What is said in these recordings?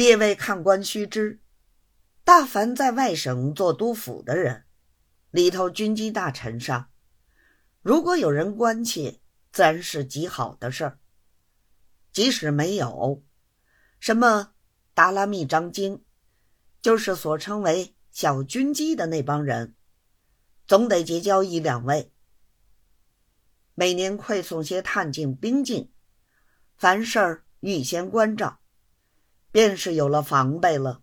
列位看官须知，大凡在外省做督府的人，里头军机大臣上，如果有人关切，自然是极好的事儿。即使没有，什么达拉密张京，就是所称为小军机的那帮人，总得结交一两位。每年馈送些探镜兵进，凡事预先关照，便是有了防备了。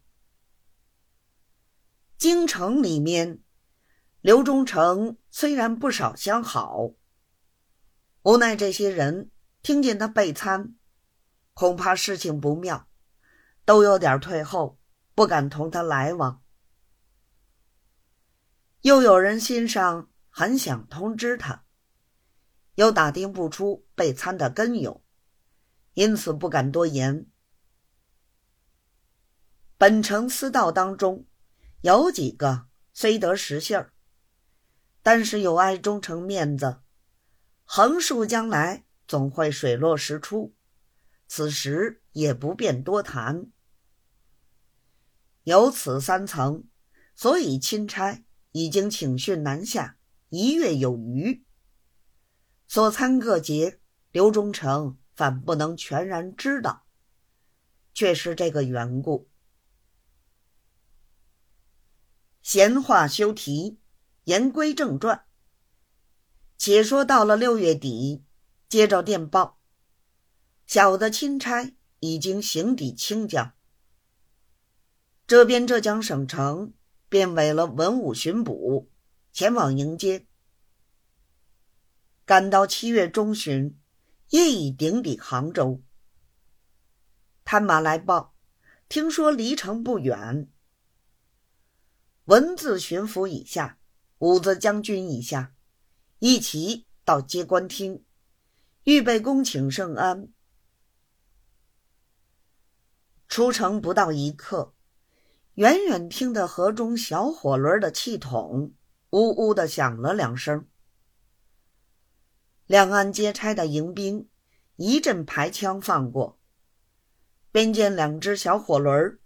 京城里面，刘忠诚虽然不少相好，无奈这些人听见他备参，恐怕事情不妙，都有点退后，不敢同他来往。又有人心上很想通知他。又打听不出被参的根由，因此不敢多言。本城私道当中，有几个虽得实信儿，但是有碍忠诚面子，横竖将来总会水落石出，此时也不便多谈。有此三层，所以钦差已经请训南下一月有余。所参各节，刘忠诚反不能全然知道，却是这个缘故。闲话休提，言归正传。且说到了六月底，接着电报，小的钦差已经行抵清江，这边浙江省城便委了文武巡捕前往迎接。赶到七月中旬，夜已顶抵杭州。探马来报，听说离城不远。文字巡抚以下，武子将军以下，一齐到接官厅，预备恭请圣安。出城不到一刻，远远听得河中小火轮的气筒呜呜的响了两声。两岸接差的迎宾，一阵排枪放过，便见两只小火轮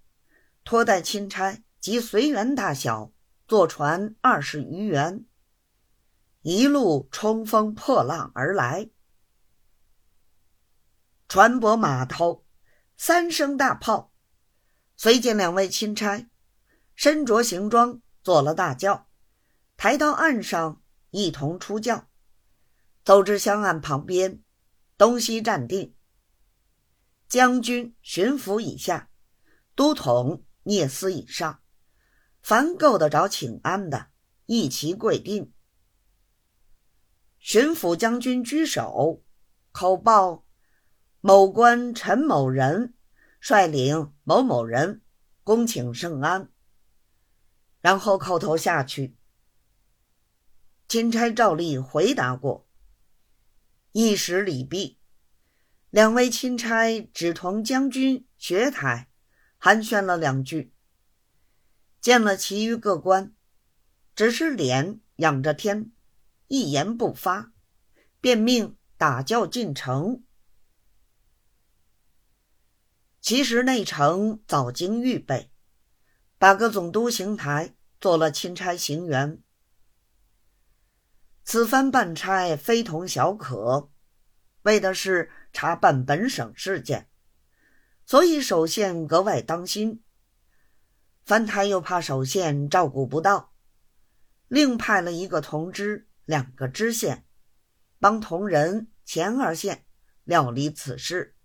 拖带钦差及随员大小，坐船二十余员，一路冲锋破浪而来。船舶码头三声大炮，随见两位钦差身着行装，坐了大轿，抬到岸上一同出轿。走至香岸旁边，东西站定。将军、巡抚以下，都统、聂司以上，凡够得着请安的，一齐跪定。巡抚将军居首，口报：某官陈某人率领某某人，恭请圣安。然后叩头下去。钦差照例回答过。一时礼毕，两位钦差只同将军学台寒暄了两句，见了其余各官，只是脸仰着天，一言不发，便命打轿进城。其实内城早经预备，八个总督行台做了钦差行员。此番办差非同小可，为的是查办本省事件，所以首县格外当心。樊台又怕首县照顾不到，另派了一个同知、两个知县，帮同仁前二县料理此事。